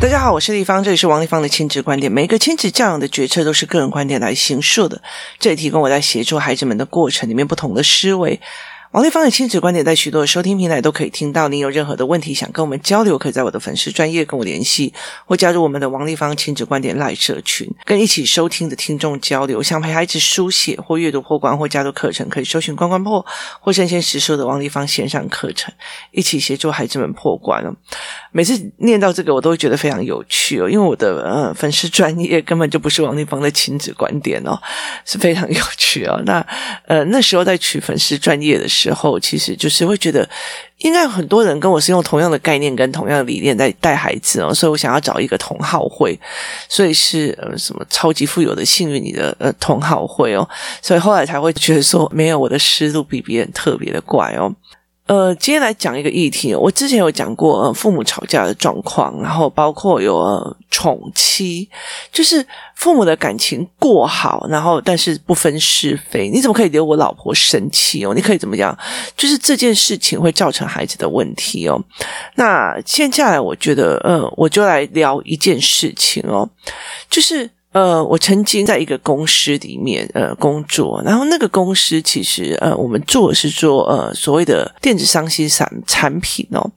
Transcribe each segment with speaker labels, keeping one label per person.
Speaker 1: 大家好，我是丽芳，这里是王丽芳的亲子观点。每个亲子教养的决策都是个人观点来形述的，这里提供我在协助孩子们的过程里面不同的思维。王丽芳的亲子观点在许多的收听平台都可以听到。您有任何的问题想跟我们交流，可以在我的粉丝专业跟我联系，或加入我们的王丽芳亲子观点赖社群，跟一起收听的听众交流。想陪孩子书写或阅读破关或加入课程，可以搜寻关关破或圣贤实说的王丽芳线上课程，一起协助孩子们破关哦。每次念到这个，我都会觉得非常有趣哦，因为我的呃粉丝专业根本就不是王丽芳的亲子观点哦，是非常有趣哦。那呃那时候在取粉丝专业的时候。时候其实就是会觉得，应该很多人跟我是用同样的概念跟同样的理念在带孩子哦，所以我想要找一个同好会，所以是呃什么超级富有的幸运你的呃同好会哦，所以后来才会觉得说，没有我的思路比别人特别的怪哦。呃，今天来讲一个议题。我之前有讲过，呃，父母吵架的状况，然后包括有呃宠妻，就是父母的感情过好，然后但是不分是非。你怎么可以惹我老婆生气哦？你可以怎么样？就是这件事情会造成孩子的问题哦。那接下来，我觉得，呃，我就来聊一件事情哦，就是。呃，我曾经在一个公司里面呃工作，然后那个公司其实呃我们做是做呃所谓的电子商心产产品哦。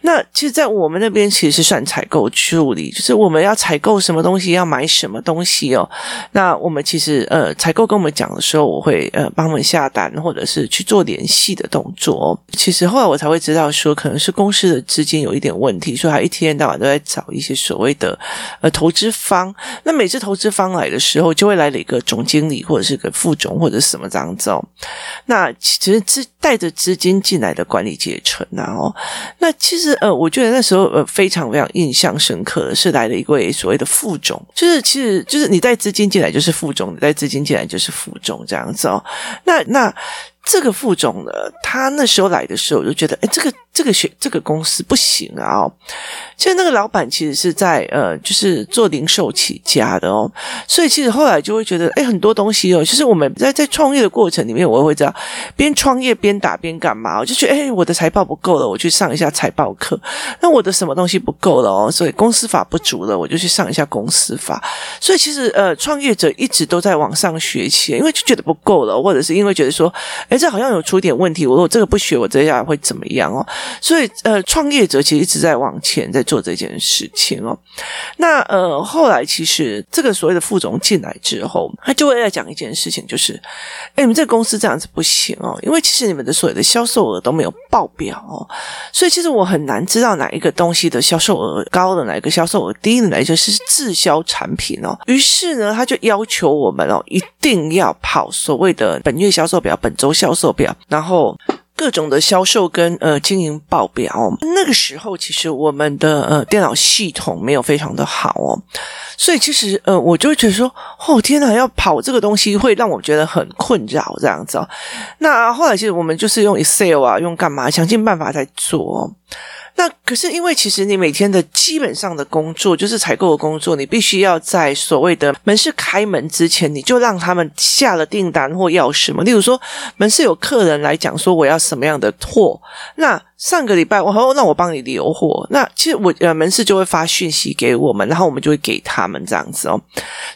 Speaker 1: 那其实，在我们那边其实是算采购助理，就是我们要采购什么东西，要买什么东西哦。那我们其实呃采购跟我们讲的时候，我会呃帮我们下单，或者是去做联系的动作。其实后来我才会知道说，可能是公司的资金有一点问题，所以他一天到晚都在找一些所谓的呃投资方。那每次投资方来的时候，就会来了一个总经理，或者是个副总，或者什么这样子哦。那其实是带着资金进来的管理阶层啊哦。那其实呃，我觉得那时候呃非常非常印象深刻的是来了一位所谓的副总，就是其实就是你带资金进来就是副总，你带资金进来就是副总这样子哦。那那。这个副总呢，他那时候来的时候，我就觉得，哎，这个这个学这个公司不行啊！哦，其实那个老板其实是在呃，就是做零售起家的哦，所以其实后来就会觉得，哎，很多东西哦，就是我们在在创业的过程里面，我会知道边创业边打边干嘛，我就觉得，哎，我的财报不够了，我去上一下财报课；那我的什么东西不够了哦，所以公司法不足了，我就去上一下公司法。所以其实呃，创业者一直都在往上学习，因为就觉得不够了，或者是因为觉得说，哎。这好像有出点问题，我如果这个不学，我这下会怎么样哦？所以呃，创业者其实一直在往前，在做这件事情哦。那呃，后来其实这个所谓的副总进来之后，他就会来讲一件事情，就是，哎，你们这个公司这样子不行哦，因为其实你们的所有的销售额都没有报表哦，所以其实我很难知道哪一个东西的销售额高的，哪一个销售额低的，哪一个是滞销产品哦。于是呢，他就要求我们哦，一定要跑所谓的本月销售表、本周。销售表，然后各种的销售跟呃经营报表。那个时候，其实我们的呃电脑系统没有非常的好哦，所以其实呃我就觉得说，哦天哪，要跑这个东西会让我觉得很困扰这样子哦。那后来其实我们就是用 Excel 啊，用干嘛，想尽办法在做。那可是因为其实你每天的基本上的工作就是采购的工作，你必须要在所谓的门市开门之前，你就让他们下了订单或要什么。例如说，门市有客人来讲说我要什么样的货，那。上个礼拜，我说那我帮你留货。那其实我呃门市就会发讯息给我们，然后我们就会给他们这样子哦。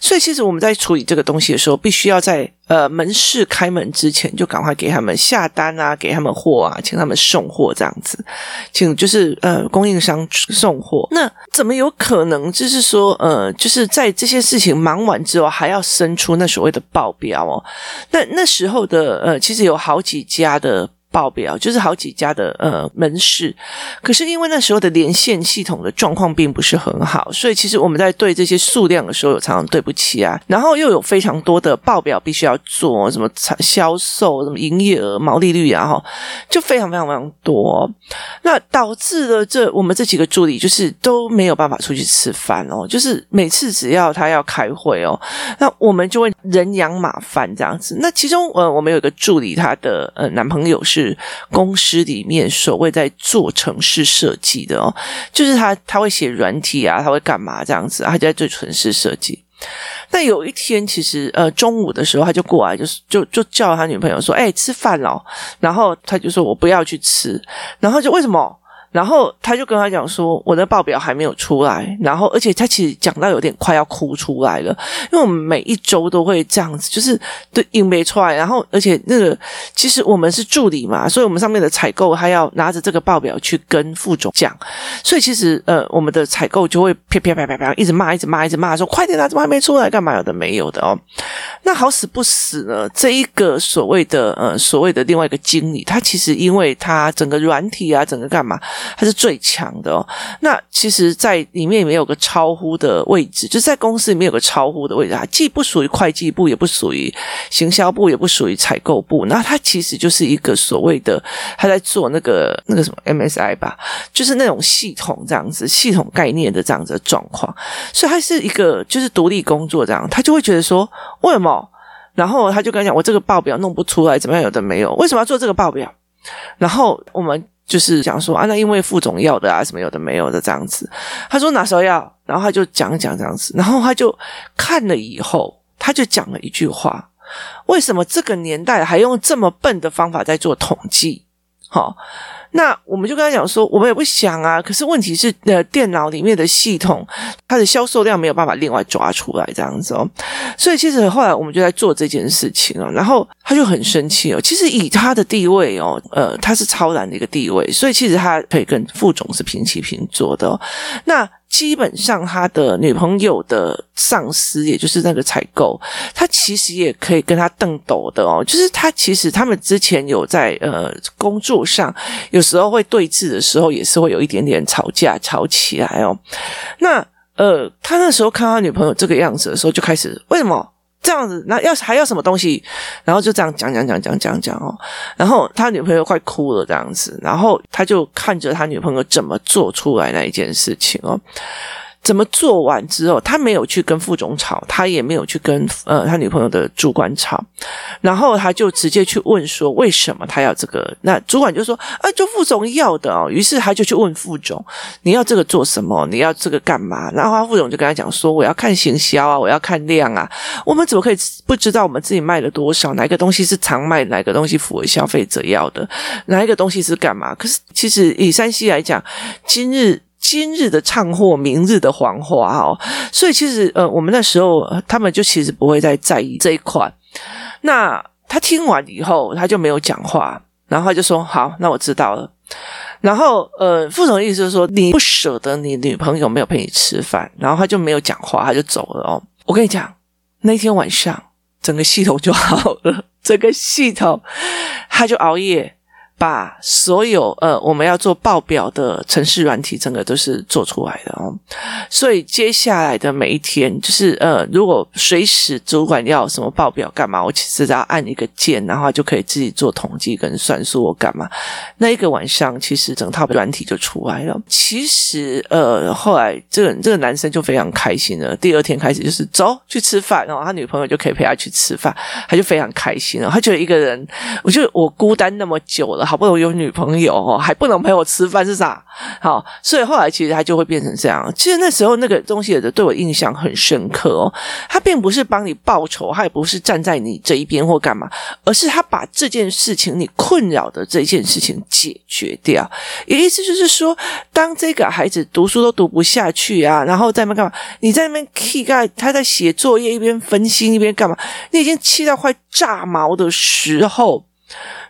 Speaker 1: 所以其实我们在处理这个东西的时候，必须要在呃门市开门之前就赶快给他们下单啊，给他们货啊，请他们送货这样子，请就是呃供应商送货。那怎么有可能就是说呃就是在这些事情忙完之后，还要生出那所谓的报表哦？那那时候的呃其实有好几家的。报表就是好几家的呃门市，可是因为那时候的连线系统的状况并不是很好，所以其实我们在对这些数量的时候，有常常对不起啊。然后又有非常多的报表必须要做，什么销售、什么营业额、毛利率啊，哈，就非常非常非常多。那导致了这我们这几个助理就是都没有办法出去吃饭哦，就是每次只要他要开会哦，那我们就会人仰马翻这样子。那其中呃，我们有一个助理，她的呃男朋友是。是公司里面所谓在做城市设计的哦，就是他他会写软体啊，他会干嘛这样子，他就在做城市设计。但有一天，其实呃中午的时候，他就过来，就是就就叫他女朋友说：“哎，吃饭了。”然后他就说：“我不要去吃。”然后就为什么？然后他就跟他讲说，我的报表还没有出来，然后而且他其实讲到有点快要哭出来了，因为我们每一周都会这样子，就是对印没出来，然后而且那个其实我们是助理嘛，所以我们上面的采购还要拿着这个报表去跟副总讲，所以其实呃我们的采购就会啪啪啪啪啪一直骂，一直骂，一直骂，说快点啊，怎么还没出来？干嘛有的没有的哦？那好死不死呢，这一个所谓的呃所谓的另外一个经理，他其实因为他整个软体啊，整个干嘛？他是最强的哦。那其实，在里面里面有个超乎的位置，就是在公司里面有个超乎的位置，它既不属于会计部，也不属于行销部，也不属于采购部。那他其实就是一个所谓的他在做那个那个什么 MSI 吧，就是那种系统这样子，系统概念的这样子的状况。所以他是一个就是独立工作这样，他就会觉得说，为什么？然后他就跟他讲，我这个报表弄不出来，怎么样？有的没有，为什么要做这个报表？然后我们。就是讲说啊，那因为副总要的啊，什么有的没有的这样子。他说哪时候要，然后他就讲讲这样子，然后他就看了以后，他就讲了一句话：为什么这个年代还用这么笨的方法在做统计？好。那我们就跟他讲说，我们也不想啊，可是问题是，呃，电脑里面的系统，它的销售量没有办法另外抓出来这样子哦。所以其实后来我们就在做这件事情哦，然后他就很生气哦。其实以他的地位哦，呃，他是超然的一个地位，所以其实他可以跟副总是平起平坐的哦。那。基本上，他的女朋友的上司，也就是那个采购，他其实也可以跟他瞪斗的哦。就是他其实他们之前有在呃工作上，有有时候会对峙的时候，也是会有一点点吵架吵起来哦。那呃，他那时候看他女朋友这个样子的时候，就开始为什么？这样子，那要还要什么东西？然后就这样讲讲讲讲讲讲哦。然后他女朋友快哭了，这样子，然后他就看着他女朋友怎么做出来那一件事情哦。怎么做完之后，他没有去跟副总吵，他也没有去跟呃他女朋友的主管吵，然后他就直接去问说为什么他要这个？那主管就说啊，就副总要的哦。于是他就去问副总，你要这个做什么？你要这个干嘛？然后他副总就跟他讲说，我要看行销啊，我要看量啊。我们怎么可以不知道我们自己卖了多少？哪一个东西是常卖？哪个东西符合消费者要的？哪一个东西是干嘛？可是其实以山西来讲，今日。今日的唱货，明日的黄花哦，所以其实呃，我们那时候他们就其实不会再在意这一块。那他听完以后，他就没有讲话，然后他就说：“好，那我知道了。”然后呃，副总的意思就是说，你不舍得你女朋友没有陪你吃饭，然后他就没有讲话，他就走了哦。我跟你讲，那天晚上整个系统就好了，整个系统他就熬夜。把所有呃我们要做报表的城市软体，整个都是做出来的哦。所以接下来的每一天，就是呃，如果随时主管要什么报表干嘛，我其实只要按一个键，然后就可以自己做统计跟算数我干嘛。那一个晚上，其实整套软体就出来了。其实呃，后来这个这个男生就非常开心了。第二天开始就是走去吃饭，然后他女朋友就可以陪他去吃饭，他就非常开心了。他觉得一个人，我觉得我孤单那么久了。好不容易有女朋友哦，还不能陪我吃饭是啥？好，所以后来其实他就会变成这样。其实那时候那个东西的对我印象很深刻哦。他并不是帮你报仇，他也不是站在你这一边或干嘛，而是他把这件事情你困扰的这件事情解决掉。也意思就是说，当这个孩子读书都读不下去啊，然后在那边干嘛？你在那边气盖，他在写作业一边分心一边干嘛？你已经气到快炸毛的时候，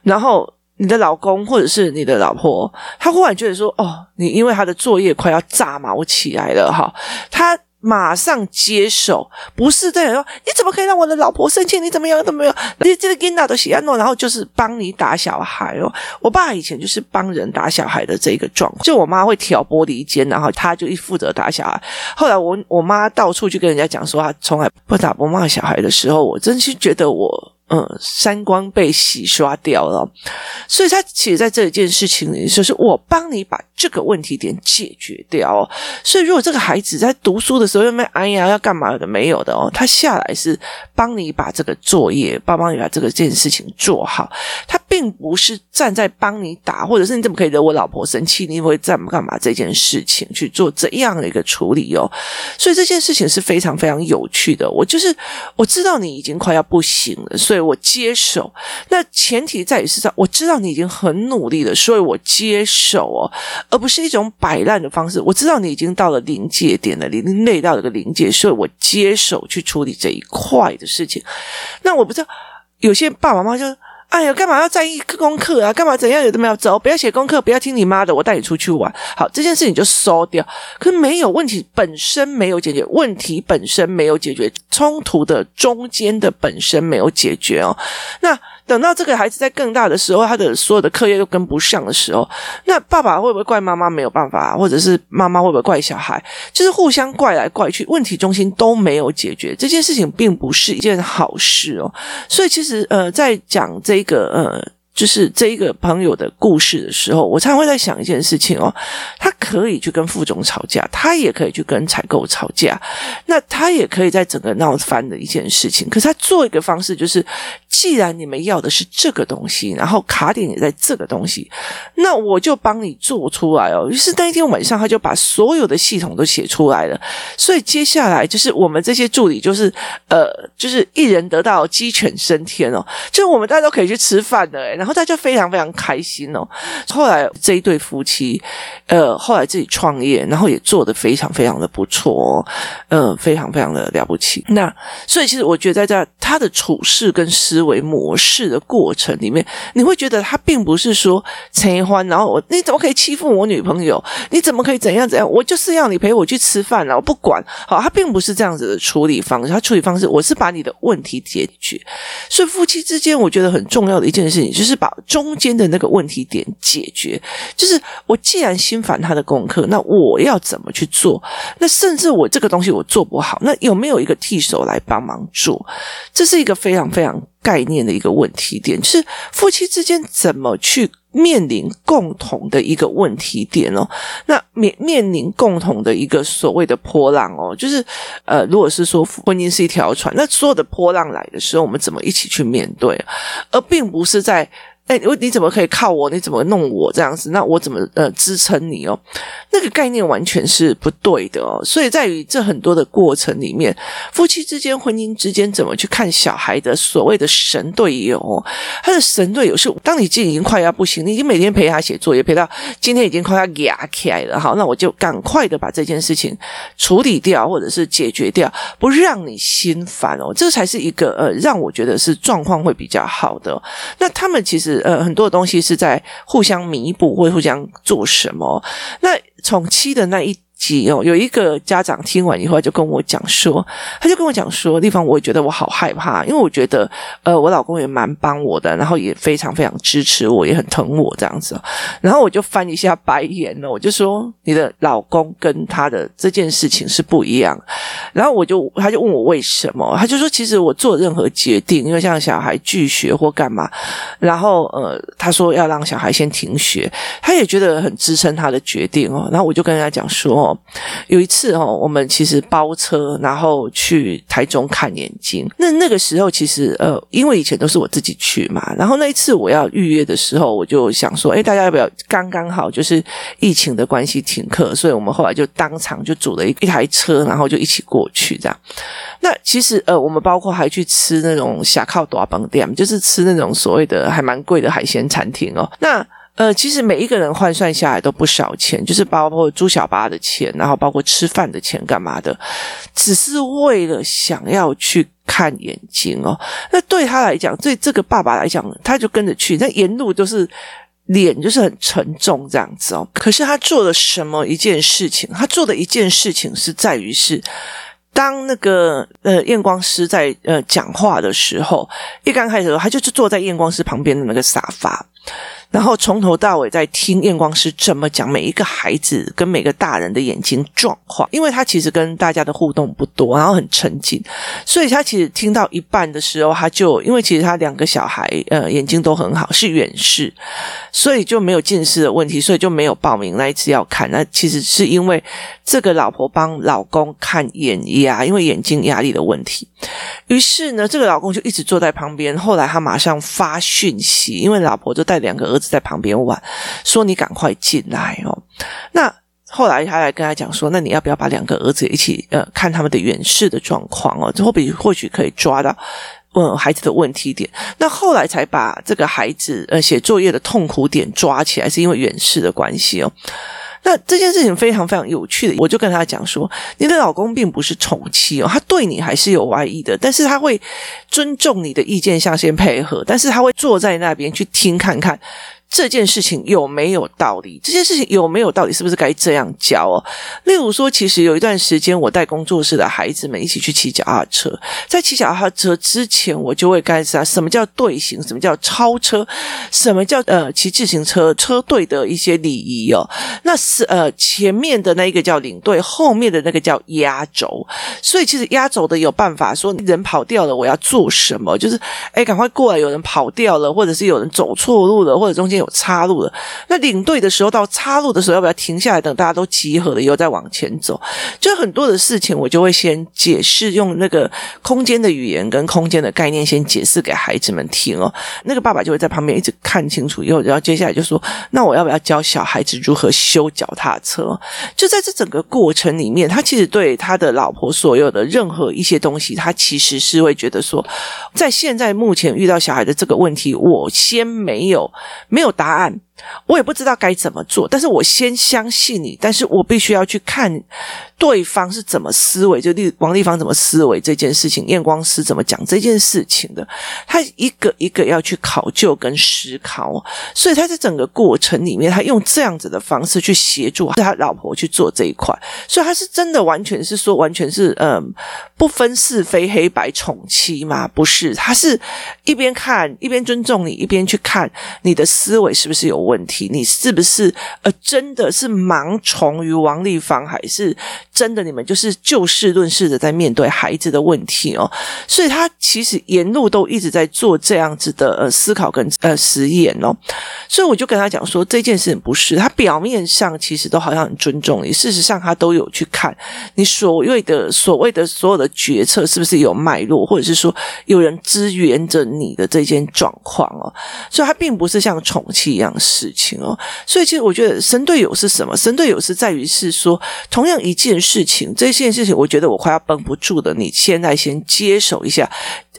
Speaker 1: 然后。你的老公或者是你的老婆，他忽然觉得说：“哦，你因为他的作业快要炸毛起来了，哈。”他马上接手，不是这样说：“你怎么可以让我的老婆生气？你怎么样？怎么样？你这个给哪都喜欢弄，然后就是帮你打小孩哦。”我爸以前就是帮人打小孩的这个状况，就我妈会挑拨离间，然后他就一负责打小孩。后来我我妈到处去跟人家讲说，她从来不打不骂小孩的时候，我真心觉得我。嗯，三观被洗刷掉了，所以他其实在这一件事情里，就是我帮你把这个问题点解决掉。所以，如果这个孩子在读书的时候又没哎呀要干嘛的没有的哦，他下来是帮你把这个作业，帮帮你把这个件事情做好。他并不是站在帮你打，或者是你怎么可以惹我老婆生气？你会这么干嘛？这件事情去做这样的一个处理哦。所以这件事情是非常非常有趣的。我就是我知道你已经快要不行了，所以我接手。那前提在于是在我知道你已经很努力了，所以我接手哦，而不是一种摆烂的方式。我知道你已经到了临界点了，你累到了个临界，所以我接手去处理这一块的事情。那我不知道。有些爸爸妈妈就，哎呀，干嘛要在意功课啊？干嘛怎样有的没有？走，不要写功课，不要听你妈的，我带你出去玩。好，这件事情就收掉。可是没有问题本身没有解决，问题本身没有解决，冲突的中间的本身没有解决哦。那。等到这个孩子在更大的时候，他的所有的课业都跟不上的时候，那爸爸会不会怪妈妈没有办法，或者是妈妈会不会怪小孩？就是互相怪来怪去，问题中心都没有解决，这件事情并不是一件好事哦。所以其实呃，在讲这个呃。就是这一个朋友的故事的时候，我常常会在想一件事情哦，他可以去跟副总吵架，他也可以去跟采购吵架，那他也可以在整个闹翻的一件事情。可是他做一个方式，就是既然你们要的是这个东西，然后卡点也在这个东西，那我就帮你做出来哦。于是那一天晚上，他就把所有的系统都写出来了。所以接下来就是我们这些助理，就是呃，就是一人得道，鸡犬升天哦，就是我们大家都可以去吃饭的，然后。大家非常非常开心哦。后来这一对夫妻，呃，后来自己创业，然后也做得非常非常的不错哦，呃，非常非常的了不起。那所以其实我觉得，在这他的处事跟思维模式的过程里面，你会觉得他并不是说陈一欢，然后我你怎么可以欺负我女朋友？你怎么可以怎样怎样？我就是要你陪我去吃饭了，我不管。好，他并不是这样子的处理方式。他处理方式，我是把你的问题解决。所以夫妻之间，我觉得很重要的一件事情就是是。把中间的那个问题点解决，就是我既然心烦他的功课，那我要怎么去做？那甚至我这个东西我做不好，那有没有一个替手来帮忙做？这是一个非常非常概念的一个问题点，就是夫妻之间怎么去面临共同的一个问题点哦？那面面临共同的一个所谓的波浪哦，就是呃，如果是说婚姻是一条船，那所有的波浪来的时候，我们怎么一起去面对？而并不是在。哎，你你怎么可以靠我？你怎么弄我这样子？那我怎么呃支撑你哦？那个概念完全是不对的哦。所以在于这很多的过程里面，夫妻之间、婚姻之间怎么去看小孩的所谓的神队友哦？他的神队友是，当你自己已经快要不行，你已经每天陪他写作业，陪到今天已经快要哑起来了。好，那我就赶快的把这件事情处理掉，或者是解决掉，不让你心烦哦。这才是一个呃，让我觉得是状况会比较好的。那他们其实。呃，很多的东西是在互相弥补，或互相做什么。那从七的那一。哦，有一个家长听完以后就跟我讲说，他就跟我讲说，地方我也觉得我好害怕，因为我觉得呃，我老公也蛮帮我的，然后也非常非常支持我，也很疼我这样子。然后我就翻一下白眼了，我就说你的老公跟他的这件事情是不一样。然后我就他就问我为什么，他就说其实我做任何决定，因为像小孩拒学或干嘛，然后呃，他说要让小孩先停学，他也觉得很支撑他的决定哦。然后我就跟他讲说。有一次哦，我们其实包车，然后去台中看眼睛。那那个时候其实呃，因为以前都是我自己去嘛，然后那一次我要预约的时候，我就想说，哎，大家要不要？刚刚好就是疫情的关系停课，所以我们后来就当场就组了一一台车，然后就一起过去这样。那其实呃，我们包括还去吃那种下靠大饭店，就是吃那种所谓的还蛮贵的海鲜餐厅哦。那呃，其实每一个人换算下来都不少钱，就是包括租小巴的钱，然后包括吃饭的钱，干嘛的，只是为了想要去看眼睛哦。那对他来讲，对这个爸爸来讲，他就跟着去，那沿路都是脸就是很沉重这样子哦。可是他做了什么一件事情？他做的一件事情是在于是，当那个呃验光师在呃讲话的时候，一刚开始的时候，他就是坐在验光师旁边的那个沙发。然后从头到尾在听验光师怎么讲每一个孩子跟每个大人的眼睛状况，因为他其实跟大家的互动不多，然后很沉静，所以他其实听到一半的时候，他就因为其实他两个小孩呃眼睛都很好，是远视，所以就没有近视的问题，所以就没有报名那一次要看。那其实是因为这个老婆帮老公看眼压，因为眼睛压力的问题。于是呢，这个老公就一直坐在旁边。后来他马上发讯息，因为老婆就带两个儿在旁边玩，说：“你赶快进来哦。”那后来他来跟他讲说：“那你要不要把两个儿子一起呃看他们的远视的状况哦？这会或许可以抓到问孩子的问题点。”那后来才把这个孩子呃写作业的痛苦点抓起来，是因为远视的关系哦。那这件事情非常非常有趣的，我就跟他讲说，你的老公并不是宠妻哦，他对你还是有爱意的，但是他会尊重你的意见，下先配合，但是他会坐在那边去听看看。这件事情有没有道理？这件事情有没有道理？是不是该这样教哦？例如说，其实有一段时间，我带工作室的孩子们一起去骑脚踏车，在骑脚踏车之前，我就会告诉他什么叫队形，什么叫超车，什么叫呃骑自行车车队的一些礼仪哦。那是呃前面的那一个叫领队，后面的那个叫压轴。所以其实压轴的有办法说，人跑掉了，我要做什么？就是哎，赶快过来！有人跑掉了，或者是有人走错路了，或者中间。有岔路了，那领队的时候到岔路的时候，要不要停下来等大家都集合了以后再往前走？就很多的事情，我就会先解释，用那个空间的语言跟空间的概念先解释给孩子们听哦。那个爸爸就会在旁边一直看清楚以后，然后接下来就说：“那我要不要教小孩子如何修脚踏车？”就在这整个过程里面，他其实对他的老婆所有的任何一些东西，他其实是会觉得说，在现在目前遇到小孩的这个问题，我先没有没有。答案。我也不知道该怎么做，但是我先相信你，但是我必须要去看对方是怎么思维，就立王丽芳怎么思维这件事情，验光师怎么讲这件事情的，他一个一个要去考究跟思考，所以他在整个过程里面，他用这样子的方式去协助他老婆去做这一块，所以他是真的完全是说，完全是嗯不分是非黑白宠妻嘛？不是，他是一边看一边尊重你，一边去看你的思维是不是有问题。你是不是呃，真的是盲从于王丽芳，还是真的你们就是就事论事的在面对孩子的问题哦？所以他其实沿路都一直在做这样子的呃思考跟呃实验哦。所以我就跟他讲说，这件事情不是他表面上其实都好像很尊重你，事实上他都有去看你所谓的所谓的所有的决策是不是有脉络，或者是说有人支援着你的这件状况哦。所以他并不是像宠妻一样事情哦，所以其实我觉得神队友是什么？神队友是在于是说，同样一件事事情，这件事情我觉得我快要绷不住的，你现在先接手一下。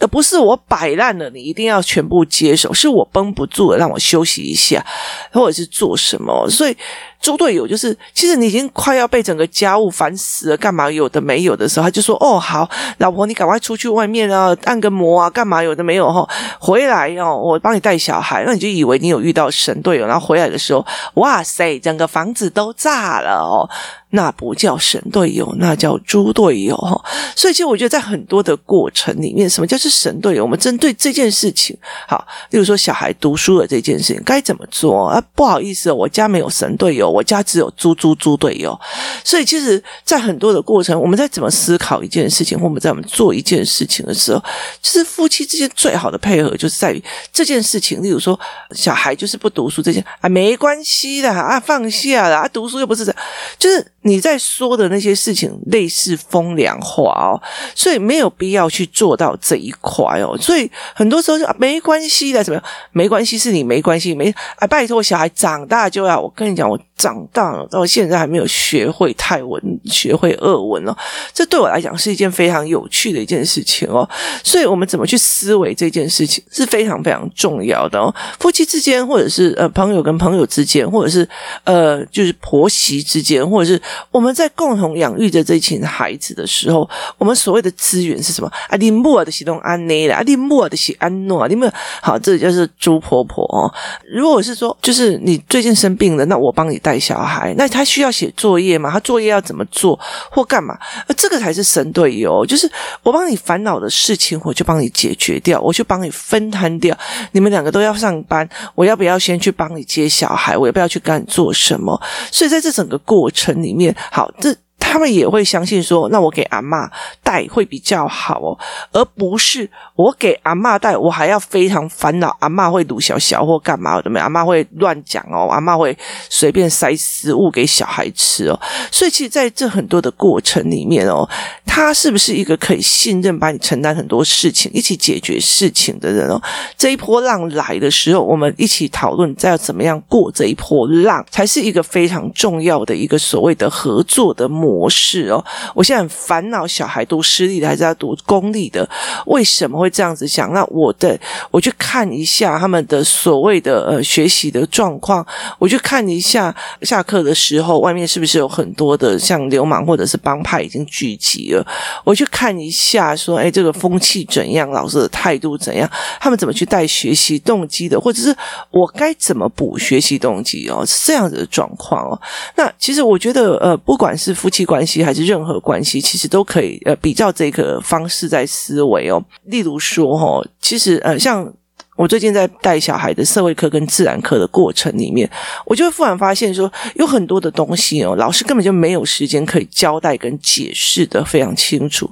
Speaker 1: 而不是我摆烂了，你一定要全部接手，是我绷不住了，让我休息一下，或者是做什么。所以猪队友就是，其实你已经快要被整个家务烦死了，干嘛有的没有的时候，他就说：“哦，好，老婆，你赶快出去外面啊，按个摩啊，干嘛有的没有哈，回来哦，我帮你带小孩。”那你就以为你有遇到神队友，然后回来的时候，哇塞，整个房子都炸了哦。那不叫神队友，那叫猪队友哈。所以，其实我觉得在很多的过程里面，什么叫是神队友？我们针对这件事情，好，例如说小孩读书的这件事情，该怎么做啊？不好意思，我家没有神队友，我家只有猪猪猪队友。所以，其实，在很多的过程，我们在怎么思考一件事情，或我们在我们做一件事情的时候，其实夫妻之间最好的配合，就是在于这件事情。例如说，小孩就是不读书这件啊，没关系的啊，放下了啊，读书又不是这样，就是。你在说的那些事情类似风凉话哦，所以没有必要去做到这一快哦。所以很多时候就没关系的，怎么样？没关系是你没关系，没啊！拜托，小孩长大就要我跟你讲，我长大了到现在还没有学会泰文，学会俄文哦。这对我来讲是一件非常有趣的一件事情哦。所以我们怎么去思维这件事情是非常非常重要的哦。夫妻之间，或者是呃朋友跟朋友之间，或者是呃就是婆媳之间，或者是。我们在共同养育着这群孩子的时候，我们所谓的资源是什么？啊，你莫的行动安内了，啊，你莫的是安诺，你们好，这就是猪婆婆哦。如果是说，就是你最近生病了，那我帮你带小孩，那他需要写作业吗？他作业要怎么做或干嘛？这个才是神队友，就是我帮你烦恼的事情，我就帮你解决掉，我就帮你分摊掉。你们两个都要上班，我要不要先去帮你接小孩？我要不要去干做什么？所以在这整个过程里面，好，这。他们也会相信说，那我给阿嬷带会比较好哦，而不是我给阿嬷带，我还要非常烦恼，阿嬷会鲁小小或干嘛的没？阿嬷会乱讲哦，阿嬷会随便塞食物给小孩吃哦。所以，其实在这很多的过程里面哦，他是不是一个可以信任、帮你承担很多事情、一起解决事情的人哦？这一波浪来的时候，我们一起讨论再要怎么样过这一波浪，才是一个非常重要的一个所谓的合作的目。模式哦，我现在很烦恼，小孩读私立的还是要读公立的？为什么会这样子想？那我的我去看一下他们的所谓的呃学习的状况，我去看一下下课的时候外面是不是有很多的像流氓或者是帮派已经聚集了？我去看一下说，哎，这个风气怎样？老师的态度怎样？他们怎么去带学习动机的？或者是我该怎么补学习动机哦？是这样子的状况哦。那其实我觉得呃，不管是夫妻。关系还是任何关系，其实都可以呃比较这个方式在思维哦。例如说哦，其实呃像。我最近在带小孩的社会课跟自然课的过程里面，我就会忽然发现说，有很多的东西哦，老师根本就没有时间可以交代跟解释的非常清楚。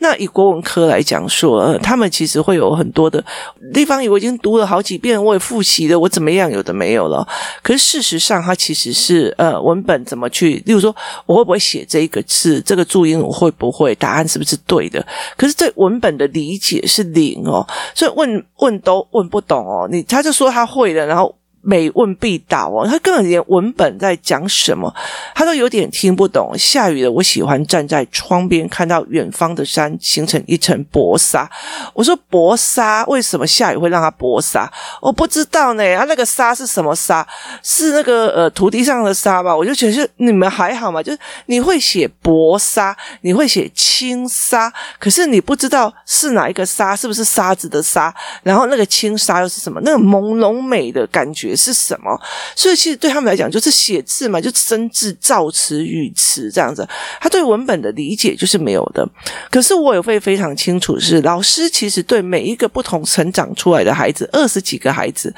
Speaker 1: 那以国文科来讲说，呃，他们其实会有很多的地方，我已经读了好几遍，我也复习了，我怎么样，有的没有了。可是事实上，它其实是呃文本怎么去，例如说，我会不会写这一个字，这个注音我会不会，答案是不是对的？可是对文本的理解是零哦，所以问问都问。不懂哦，你他就说他会的，然后。每问必答哦，他根本连文本在讲什么，他都有点听不懂。下雨了，我喜欢站在窗边，看到远方的山形成一层薄纱。我说薄纱，为什么下雨会让它薄纱？我不知道呢。啊，那个纱是什么纱？是那个呃土地上的沙吧？我就觉得你们还好嘛，就是你会写薄纱，你会写轻纱，可是你不知道是哪一个纱，是不是沙子的沙？然后那个轻纱又是什么？那个朦胧美的感觉。也是什么？所以其实对他们来讲，就是写字嘛，就生字、造词、语词这样子。他对文本的理解就是没有的。可是我也会非常清楚，是老师其实对每一个不同成长出来的孩子，二十几个孩子。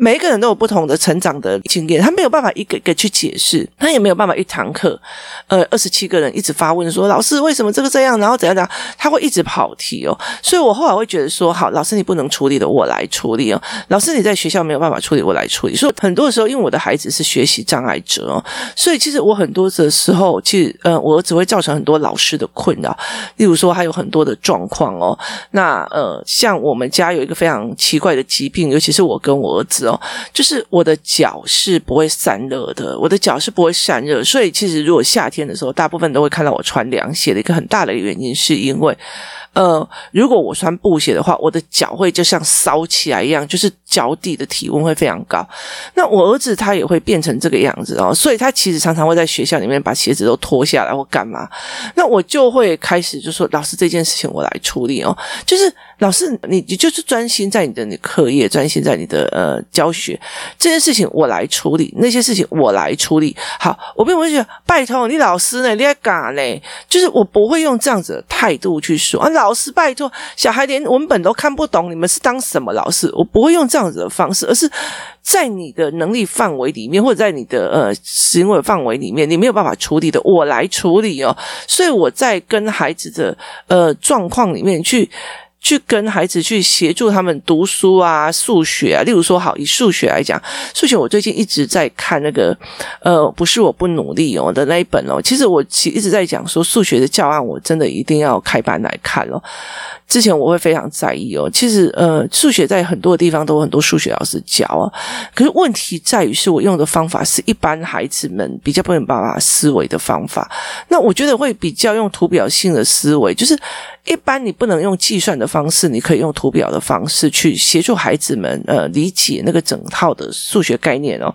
Speaker 1: 每一个人都有不同的成长的经验，他没有办法一个一个去解释，他也没有办法一堂课，呃，二十七个人一直发问说，老师为什么这个这样，然后怎样怎样，他会一直跑题哦。所以我后来会觉得说，好，老师你不能处理的，我来处理哦。老师你在学校没有办法处理，我来处理。所以很多的时候，因为我的孩子是学习障碍者哦，所以其实我很多的时候，其实呃，我儿子会造成很多老师的困扰。例如说，还有很多的状况哦。那呃，像我们家有一个非常奇怪的疾病，尤其是我跟我儿子。就是我的脚是不会散热的，我的脚是不会散热，所以其实如果夏天的时候，大部分都会看到我穿凉鞋的一个很大的原因，是因为。呃，如果我穿布鞋的话，我的脚会就像烧起来一样，就是脚底的体温会非常高。那我儿子他也会变成这个样子哦，所以他其实常常会在学校里面把鞋子都脱下来或干嘛。那我就会开始就说：“老师，这件事情我来处理哦。”就是老师，你你就是专心在你的你课业，专心在你的呃教学这件事情我来处理，那些事情我来处理。好，我并不会觉得拜托你老师呢，你在干呢？就是我不会用这样子的态度去说啊。老师，拜托，小孩连文本都看不懂，你们是当什么老师？我不会用这样子的方式，而是在你的能力范围里面，或者在你的呃行为范围里面，你没有办法处理的，我来处理哦。所以我在跟孩子的呃状况里面去。去跟孩子去协助他们读书啊，数学啊。例如说，好，以数学来讲，数学我最近一直在看那个，呃，不是我不努力哦的那一本哦。其实我其一直在讲说，数学的教案我真的一定要开班来看哦。之前我会非常在意哦。其实，呃，数学在很多的地方都有很多数学老师教啊。可是问题在于，是我用的方法是一般孩子们比较不能办法思维的方法。那我觉得会比较用图表性的思维，就是。一般你不能用计算的方式，你可以用图表的方式去协助孩子们呃理解那个整套的数学概念哦，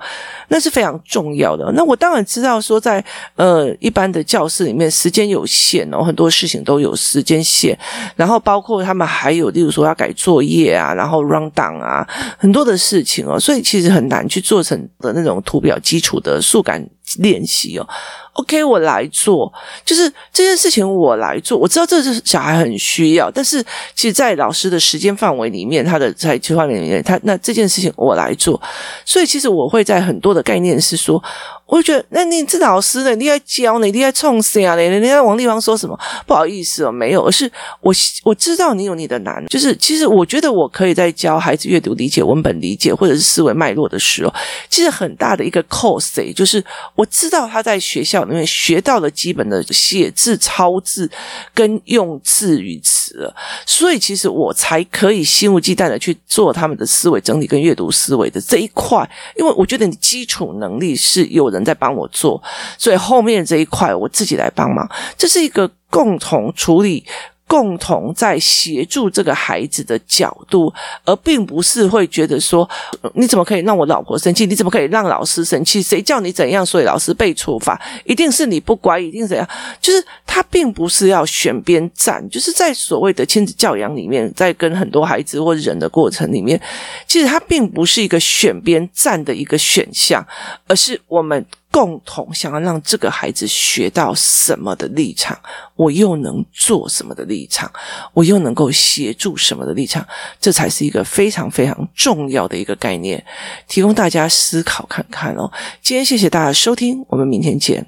Speaker 1: 那是非常重要的。那我当然知道说在，呃一般的教室里面时间有限哦，很多事情都有时间线，然后包括他们还有例如说要改作业啊，然后 run down 啊，很多的事情哦，所以其实很难去做成的那种图表基础的数感练习哦。OK，我来做，就是这件事情我来做。我知道这是小孩很需要，但是其实，在老师的时间范围里面，他的在计划里面，他那这件事情我来做。所以，其实我会在很多的概念是说。我就觉得，那你这老师呢？你在教你，你在冲谁啊？你你在王丽芳说什么？不好意思哦，没有，而是我我知道你有你的难，就是其实我觉得我可以在教孩子阅读理解、文本理解或者是思维脉络的时候，其实很大的一个 cos，就是我知道他在学校因为学到了基本的写字、抄字跟用字语词，所以其实我才可以心无忌惮的去做他们的思维整理跟阅读思维的这一块，因为我觉得你基础能力是有人在帮我做，所以后面这一块我自己来帮忙，这是一个共同处理。共同在协助这个孩子的角度，而并不是会觉得说，你怎么可以让我老婆生气？你怎么可以让老师生气？谁叫你怎样，所以老师被处罚？一定是你不乖，一定怎样？就是他并不是要选边站，就是在所谓的亲子教养里面，在跟很多孩子或人的过程里面，其实他并不是一个选边站的一个选项，而是我们。共同想要让这个孩子学到什么的立场，我又能做什么的立场，我又能够协助什么的立场，这才是一个非常非常重要的一个概念，提供大家思考看看哦。今天谢谢大家收听，我们明天见。